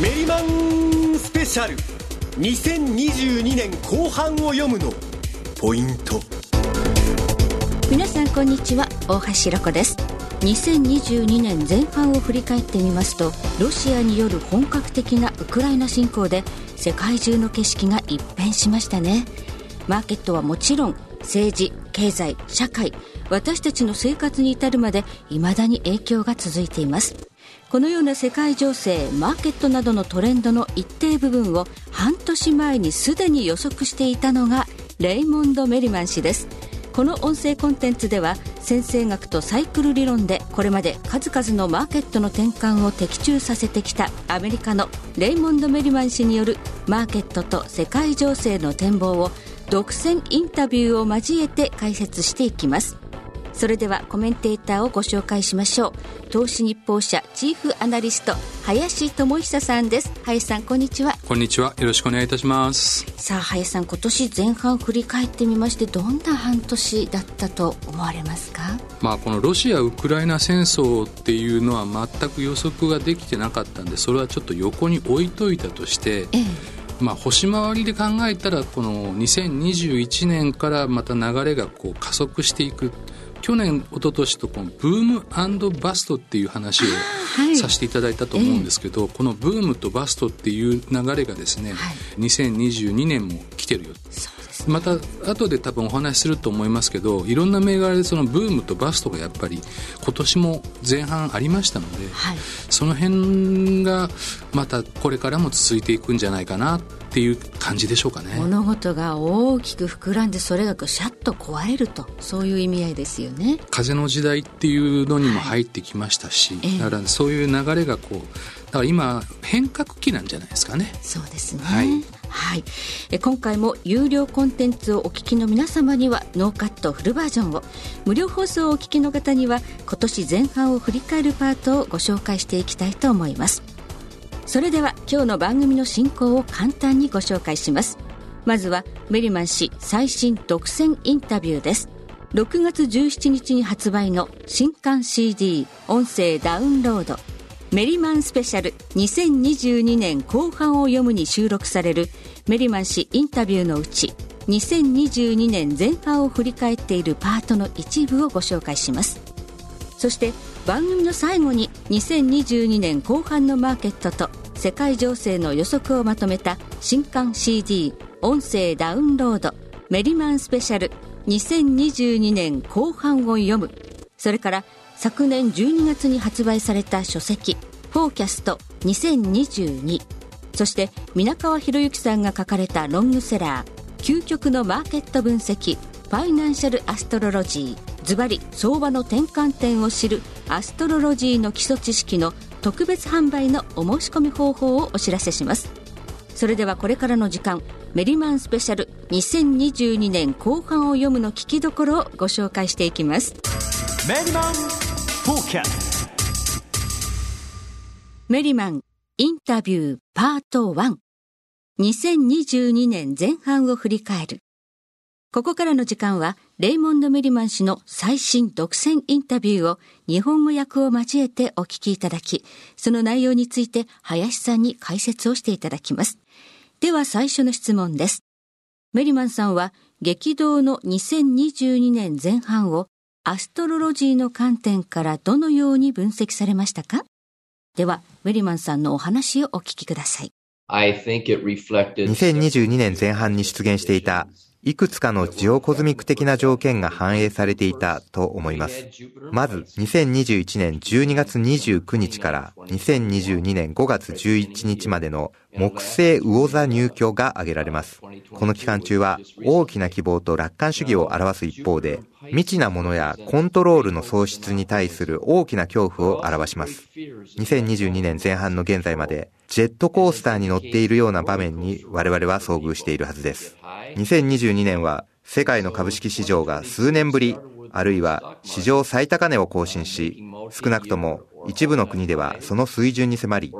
メリマンスペシャル。2022年後半を読むの。ポイント。皆さんこんにちは。大橋ロコです。2022年前半を振り返ってみますとロシアによる本格的なウクライナ侵攻で世界中の景色が一変しましたね。マーケットはもちろん政治経済社会私たちの生活に至るまで未だに影響が続いています。このような世界情勢マーケットなどのトレンドの一定部分を半年前にすでに予測していたのがレイモンド・メリマン氏です。この音声コンテンツでは先生学とサイクル理論でこれまで数々のマーケットの転換を的中させてきたアメリカのレイモンド・メリマン氏によるマーケットと世界情勢の展望を独占インタビューを交えて解説していきます。それではコメンテーターをご紹介しましょう。投資日報社チーフアナリスト林智久さんです。林さんこんにちは。こんにちは。よろしくお願いいたします。さあ林さん今年前半振り返ってみましてどんな半年だったと思われますか？まあこのロシア・ウクライナ戦争っていうのは全く予測ができてなかったんでそれはちょっと横に置いといたとして、ええ。まあ、星回りで考えたらこの2021年からまた流れがこう加速していく去年一昨年とこのブームバストっていう話をさせていただいたと思うんですけど、はい、このブームとバストっていう流れがですね、はい、2022年も来てるよまた後で多分お話しすると思いますけどいろんな銘柄でそのブームとバストがやっぱり今年も前半ありましたので、はい、その辺がまたこれからも続いていくんじゃないかなっていう感じでしょうかね。物事が大きく膨らんでそれがシャッと壊れるとそういう意味合いですよね。風の時代っていうのにも入ってきましたし、はい、だからそういう流れがこうだから今変革期なんじゃないですかね。そうですね。はい。はい、え今回も有料コンテンツをお聞きの皆様にはノーカットフルバージョンを。無料放送をお聞きの方には今年前半を振り返るパートをご紹介していきたいと思います。それでは今日の番組の進行を簡単にご紹介します。まずはメリマン氏最新独占インタビューです。6月17日に発売の新刊 CD 音声ダウンロードメリマンスペシャル2022年後半を読むに収録されるメリマン氏インタビューのうち2022年前半を振り返っているパートの一部をご紹介します。そして番組の最後に2022年後半のマーケットと世界情勢の予測をまとめた新刊 CD 音声ダウンロードメリマンスペシャル2022年後半を読む。それから昨年12月に発売された書籍フォーキャスト2022そして皆川博之さんが書かれたロングセラー究極のマーケット分析ファイナンシャルアストロロジー。ズバリ相場の転換点を知るアストロロジーの基礎知識の特別販売のお申し込み方法をお知らせします。それではこれからの時間メリマンスペシャル2022年後半を読むの聞きどころをご紹介していきます。メリマンャメリマンインタビューパート1 2022年前半を振り返るここからの時間は、レイモンド・メリマン氏の最新独占インタビューを日本語訳を交えてお聞きいただき、その内容について林さんに解説をしていただきます。では最初の質問です。メリマンさんは激動の2022年前半をアストロロジーの観点からどのように分析されましたか？では、メリマンさんのお話をお聞きください。2022年前半に出現していたいくつかのジオコズミック的な条件が反映されていたと思います。まず、2021年12月29日から2022年5月11日までの木星魚座入居が挙げられます。この期間中は大きな希望と楽観主義を表す一方で、未知なものやコントロールの喪失に対する大きな恐怖を表します。2022年前半の現在まで、ジェットコースターに乗っているような場面に我々は遭遇しているはずです。2022年は世界の株式市場が数年ぶり、あるいは史上最高値を更新し、少なくとも一部の国ではその水準に迫り、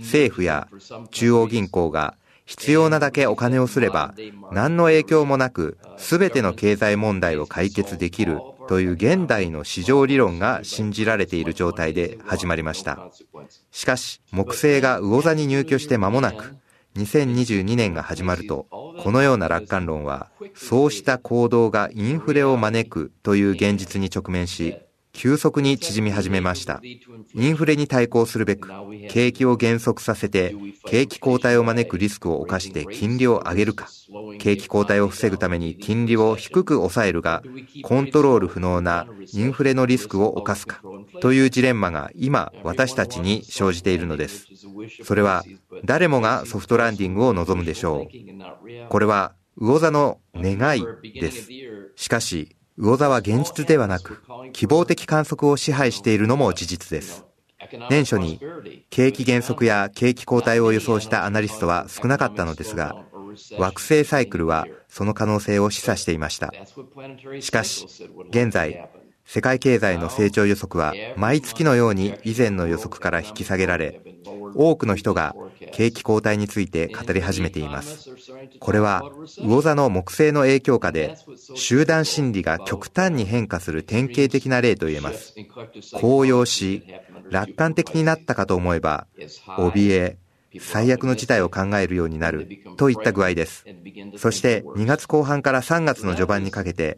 政府や中央銀行が必要なだけお金をすれば、何の影響もなく全ての経済問題を解決できるという現代の市場理論が信じられている状態で始まりました。しかし、木星が魚座に入居して間もなく、2022年が始まると、このような楽観論は、そうした行動がインフレを招くという現実に直面し、急速に縮み始めました。インフレに対抗するべく、景気を減速させて、景気後退を招くリスクを冒して金利を上げるか、景気後退を防ぐために金利を低く抑えるが、コントロール不能なインフレのリスクを冒すか、というジレンマが今、私たちに生じているのです。それは、誰もがソフトランディングを望むでしょう。これは、魚座の願いです。しかし、魚座は現実ではなく、希望的観測を支配しているのも事実です。年初に景気減速や景気後退を予想したアナリストは少なかったのですが、惑星サイクルはその可能性を示唆していました。しかし、現在、世界経済の成長予測は毎月のように以前の予測から引き下げられ、多くの人が景気後退について語り始めています。これは魚座の木星の影響下で集団心理が極端に変化する典型的な例と言えます。高揚し、楽観的になったかと思えば、怯え、最悪の事態を考えるようになるといった具合です。そして2月後半から3月の序盤にかけて、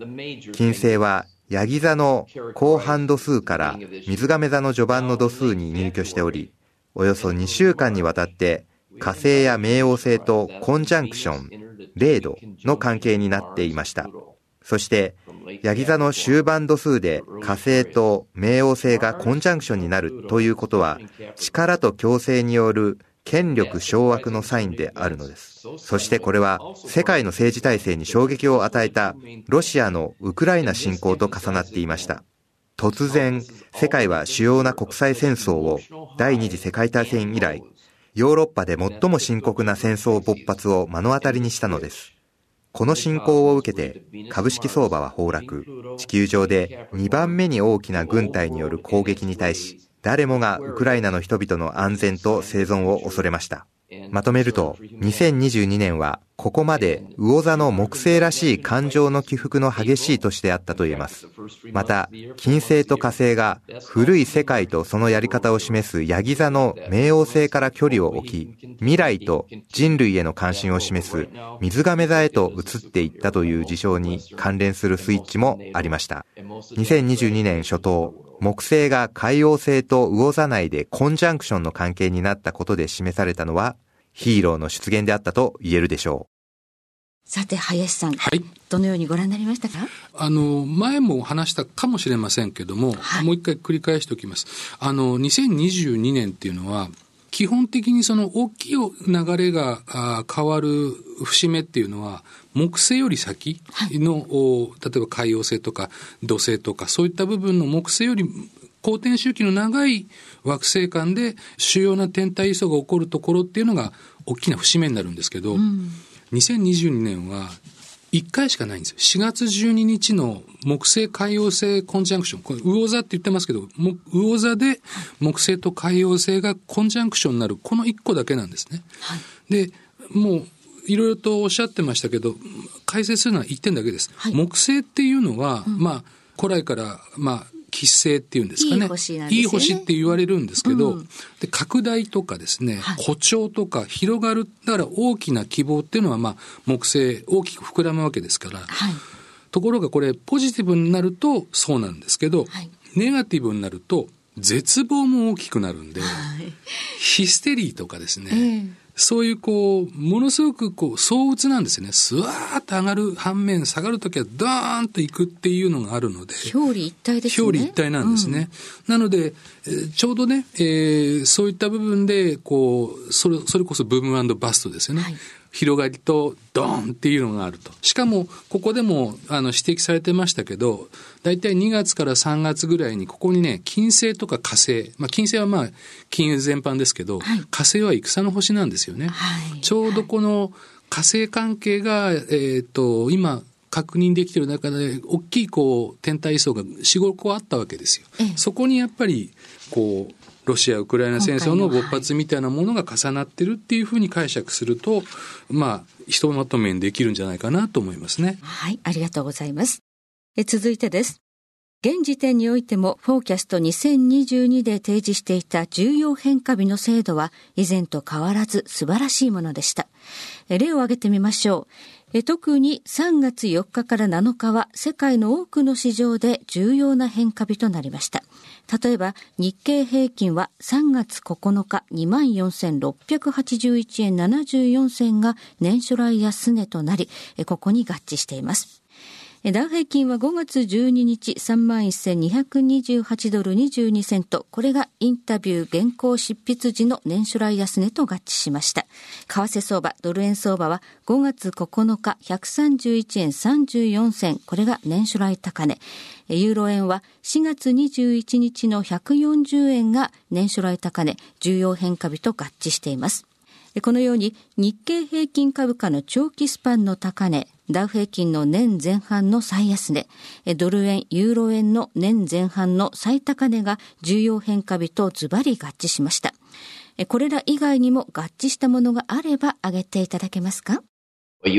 金星はヤギ座の後半度数から水亀座の序盤の度数に入居しており、およそ2週間にわたって火星や冥王星とコンジャンクション、0度の関係になっていました。そして、ヤギ座の終盤度数で火星と冥王星がコンジャンクションになるということは、力と強制による権力掌握のサインであるのです。そしてこれは世界の政治体制に衝撃を与えたロシアのウクライナ侵攻と重なっていました。突然、世界は主要な国際戦争を第二次世界大戦以来、ヨーロッパで最も深刻な戦争勃発を目の当たりにしたのです。この侵攻を受けて株式相場は崩落、地球上で2番目に大きな軍隊による攻撃に対し、誰もがウクライナの人々の安全と生存を恐れました。まとめると、2022年はここまで魚座の木星らしい感情の起伏の激しい年であったと言えます。また、金星と火星が古い世界とそのやり方を示すヤギ座の冥王星から距離を置き、未来と人類への関心を示す水亀座へと移っていったという事象に関連するスイッチもありました。2022年初頭、木星が海王星と魚座内でコンジャンクションの関係になったことで示されたのは、ヒーローの出現であったと言えるでしょう。さて、林さん。はい。どのようにご覧になりましたか？あの、前も話したかもしれませんけども、はい、もう一回繰り返しておきます。あの、2022年っていうのは、基本的にその大きい流れが変わる節目っていうのは、木星より先の、はい、例えば海洋星とか土星とか、そういった部分の木星より公転周期の長い惑星間で主要な天体位相が起こるところっていうのが大きな節目になるんですけど、うん、2022年は1回しかないんですよ。4月12日の木星海洋星コンジャンクション。これ、魚座って言ってますけど、魚座で木星と海洋星がコンジャンクションになる、この1個だけなんですね。はい、で、もう、いろいろとおっしゃってましたけど、解説するのは1点だけです。はい、木星っていうのは、うん、まあ、古来から、まあ、吉星っていうんですかね。いい星ね。いい星って言われるんですけど、うん、で拡大とかですね、はい、誇張とか広がる、だから大きな希望っていうのは、まあ、木星大きく膨らむわけですから、はい、ところがこれ、ポジティブになるとそうなんですけど、はい、ネガティブになると、絶望も大きくなるんで、ヒステリーとかですね、えーそういうこう、ものすごくこう、相打なんですよね。スワーッと上がる反面、下がるときはドーンといくっていうのがあるので。表裏一体ですね。表裏一体なんですね。うん、なので、ちょうどね、えー、そういった部分で、こう、それ、それこそブームバストですよね。はい広がりとドーンっていうのがあると。しかも、ここでもあの指摘されてましたけど、大体2月から3月ぐらいにここにね、金星とか火星、まあ金星はまあ金融全般ですけど、はい、火星は戦の星なんですよね。はい、ちょうどこの火星関係が、えっ、ー、と、今、確認できている中で、大きいこう、天体位相が4、5個あったわけですよ。ええ、そこにやっぱり、こう、ロシア・ウクライナ戦争の勃発みたいなものが重なってるっていうふうに解釈すると、まあ、ひとまとめにできるんじゃないかなと思いますね。はい、ありがとうございます。え続いてです。現時点においてもフォーキャスト2022で提示していた重要変化日の制度は以前と変わらず素晴らしいものでした。例を挙げてみましょう。特に3月4日から7日は世界の多くの市場で重要な変化日となりました。例えば日経平均は3月9日24,681円74銭が年初来安値となり、ここに合致しています。ダウ平均は5月12日31,228ドル22セント。これがインタビュー原稿執筆時の年初来安値と合致しました。為替相場、ドル円相場は5月9日131円34銭。これが年初来高値。ユーロ円は4月21日の140円が年初来高値、重要変化日と合致しています。このように日経平均株価の長期スパンの高値、ダウ平均の年前半の最安値、ドル円、ユーロ円の年前半の最高値が重要変化日とズバリ合致しました。これら以外にも合致したものがあれば挙げていただけますか？確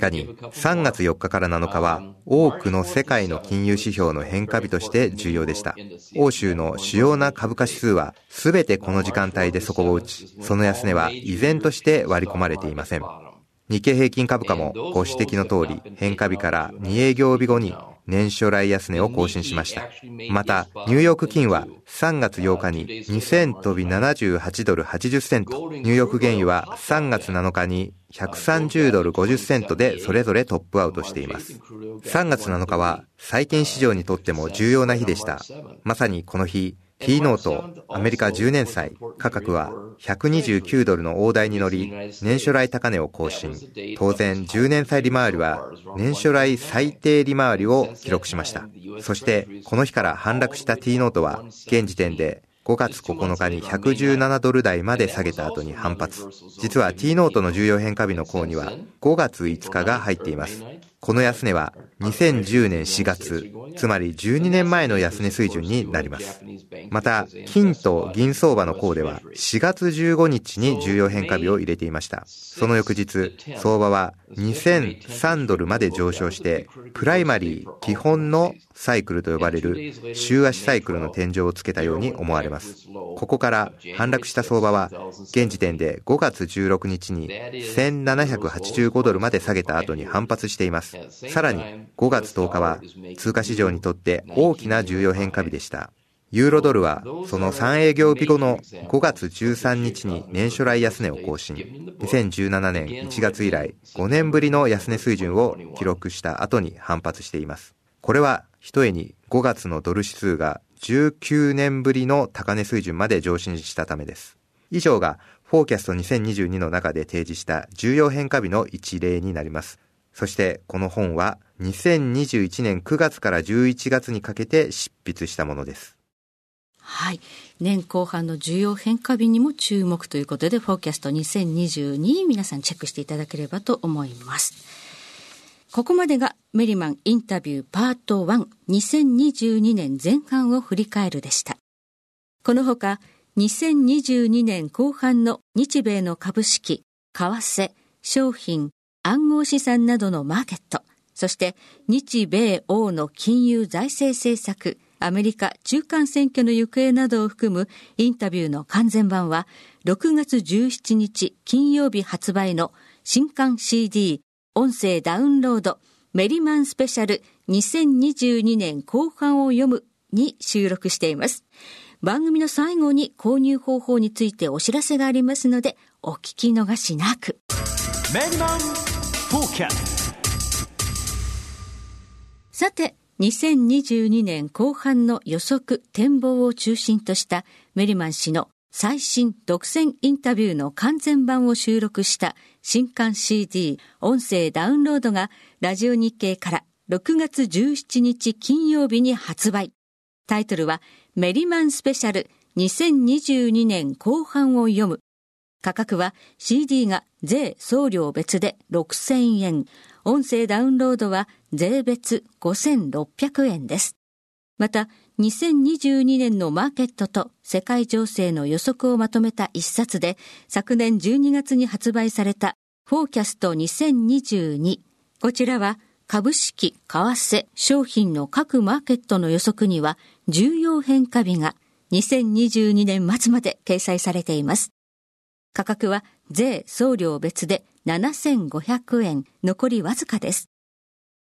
かに3月4日から7日は多くの世界の金融指標の変化日として重要でした。欧州の主要な株価指数は全てこの時間帯で底を打ち、その安値は依然として割り込まれていません。日経平均株価もご指摘の通り変化日から2営業日後に年初来安値を更新しました。また、ニューヨーク金は3月8日に2000飛び78ドル80セント、ニューヨーク原油は3月7日に130ドル50セントでそれぞれトップアウトしています。3月7日は債券市場にとっても重要な日でした。まさにこの日、T ノート、アメリカ10年債、価格は129ドルの大台に乗り、年初来高値を更新。当然、10年債利回りは年初来最低利回りを記録しました。そして、この日から反落した T ノートは、現時点で5月9日に117ドル台まで下げた後に反発。実は T ノートの重要変化日の項には5月5日が入っています。この安値は2010年4月、つまり12年前の安値水準になります。また、金と銀相場の項では4月15日に重要変化日を入れていました。その翌日、相場は2003ドルまで上昇して、プライマリー基本のサイクルと呼ばれる週足サイクルの天井をつけたように思われます。ここから反落した相場は、現時点で5月16日に1785ドルまで下げた後に反発しています。さらに5月10日は通貨市場にとって大きな重要変化日でした。ユーロドルはその3営業日後の5月13日に年初来安値を更新。2017年1月以来5年ぶりの安値水準を記録した後に反発しています。これは一重に5月のドル指数が19年ぶりの高値水準まで上昇したためです。以上がフォーキャスト2022の中で提示した重要変化日の一例になります。そしてこの本は2021年9月から11月にかけて執筆したものです。はい。年後半の重要変化日にも注目ということで、フォーキャスト2022皆さんチェックしていただければと思います。ここまでがメリマンインタビューパート1 2022年前半を振り返るでした。このほか2022年後半の日米の株式、為替、商品、暗号資産などのマーケット、そして日米欧の金融財政政策、アメリカ中間選挙の行方などを含むインタビューの完全版は6月17日金曜日発売の新刊 CD 音声ダウンロードメリマンスペシャル2022年後半を読むに収録しています。番組の最後に購入方法についてお知らせがありますのでお聞き逃しなく。メリマンさて、2022年後半の予測展望を中心としたメリマン氏の最新独占インタビューの完全版を収録した新刊 CD 音声ダウンロードがラジオ日経から6月17日金曜日に発売。タイトルはメリマンスペシャル2022年後半を読む価格は CD が税送料別で6000円、音声ダウンロードは税別5600円です。また、2022年のマーケットと世界情勢の予測をまとめた一冊で、昨年12月に発売されたフォーキャスト2022。こちらは株式、為替、商品の各マーケットの予測には重要変化日が2022年末まで掲載されています。価格は税、送料別で7500円、残りわずかです。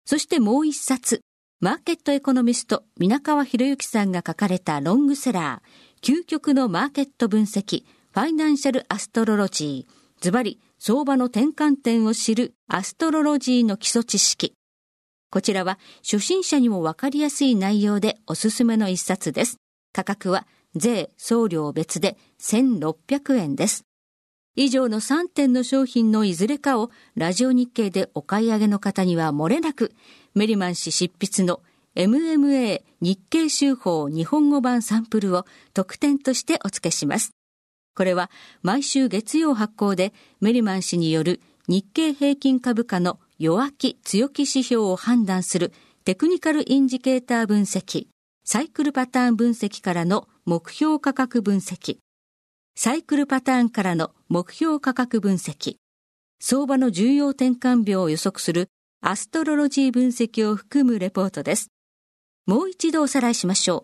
そしてもう一冊、マーケットエコノミスト、皆川博之さんが書かれたロングセラー、究極のマーケット分析、ファイナンシャルアストロロジー、ズバリ、相場の転換点を知るアストロロジーの基礎知識。こちらは初心者にもわかりやすい内容でおすすめの一冊です。価格は税、送料別で1600円です。以上の3点の商品のいずれかをラジオ日経でお買い上げの方には漏れなく、メリマン氏執筆の MMA 日経週報日本語版サンプルを特典としてお付けします。これは毎週月曜発行でメリマン氏による日経平均株価の弱気強気指標を判断するテクニカルインジケーター分析、サイクルパターン分析からの目標価格分析、サイクルパターンからの目標価格分析、相場の重要転換秒を予測するアストロロジー分析を含むレポートです。もう一度おさらいしましょう。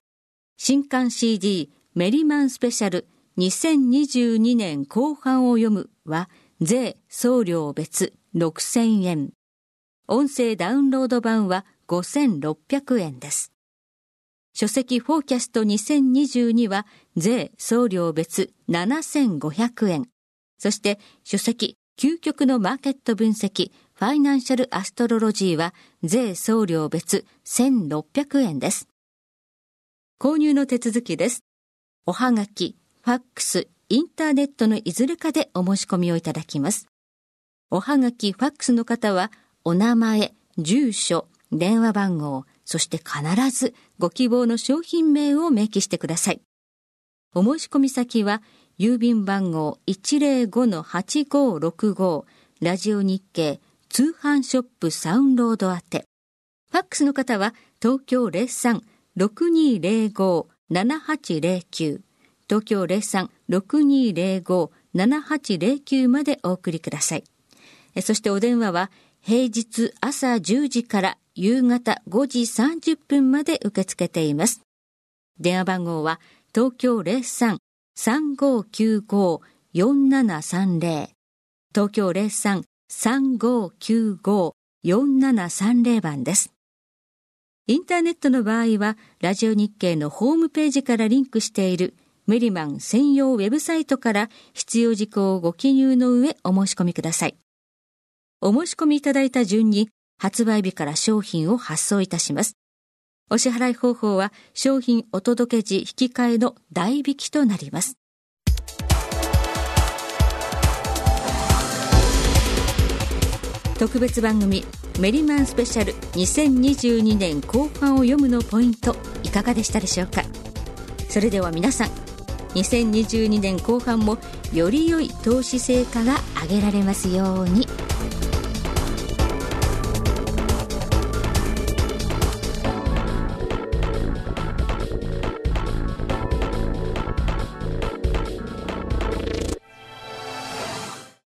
新刊 CD メリマンスペシャル2022年後半を読むは税送料別6000円。音声ダウンロード版は5600円です。書籍フォーキャスト2022は税送料別7500円。そして書籍究極のマーケット分析ファイナンシャルアストロロジーは税送料別1600円です。購入の手続きです。おはがき、ファックス、インターネットのいずれかでお申し込みをいただきます。おはがき、ファックスの方はお名前、住所、電話番号、そして必ずご希望の商品名を明記してください。お申し込み先は、郵便番号105-8565ラジオ日経通販ショップサウンロード宛て。ファックスの方は東京03-6205-7809東京03-6205-7809までお送りください。そしてお電話は平日朝10時から夕方5時30分まで受け付けています。電話番号は東京03-3595-4730東京03-3595-4730番です。インターネットの場合は、ラジオ日経のホームページからリンクしているメリマン専用ウェブサイトから必要事項をご記入の上お申し込みください。お申し込みいただいた順に発売日から商品を発送いたします。お支払い方法は商品お届け時引き換えの代引きとなります。特別番組メリマンスペシャル2022年後半を読むのポイントいかがでしたでしょうか？それでは皆さん2022年後半もより良い投資成果が上げられますように。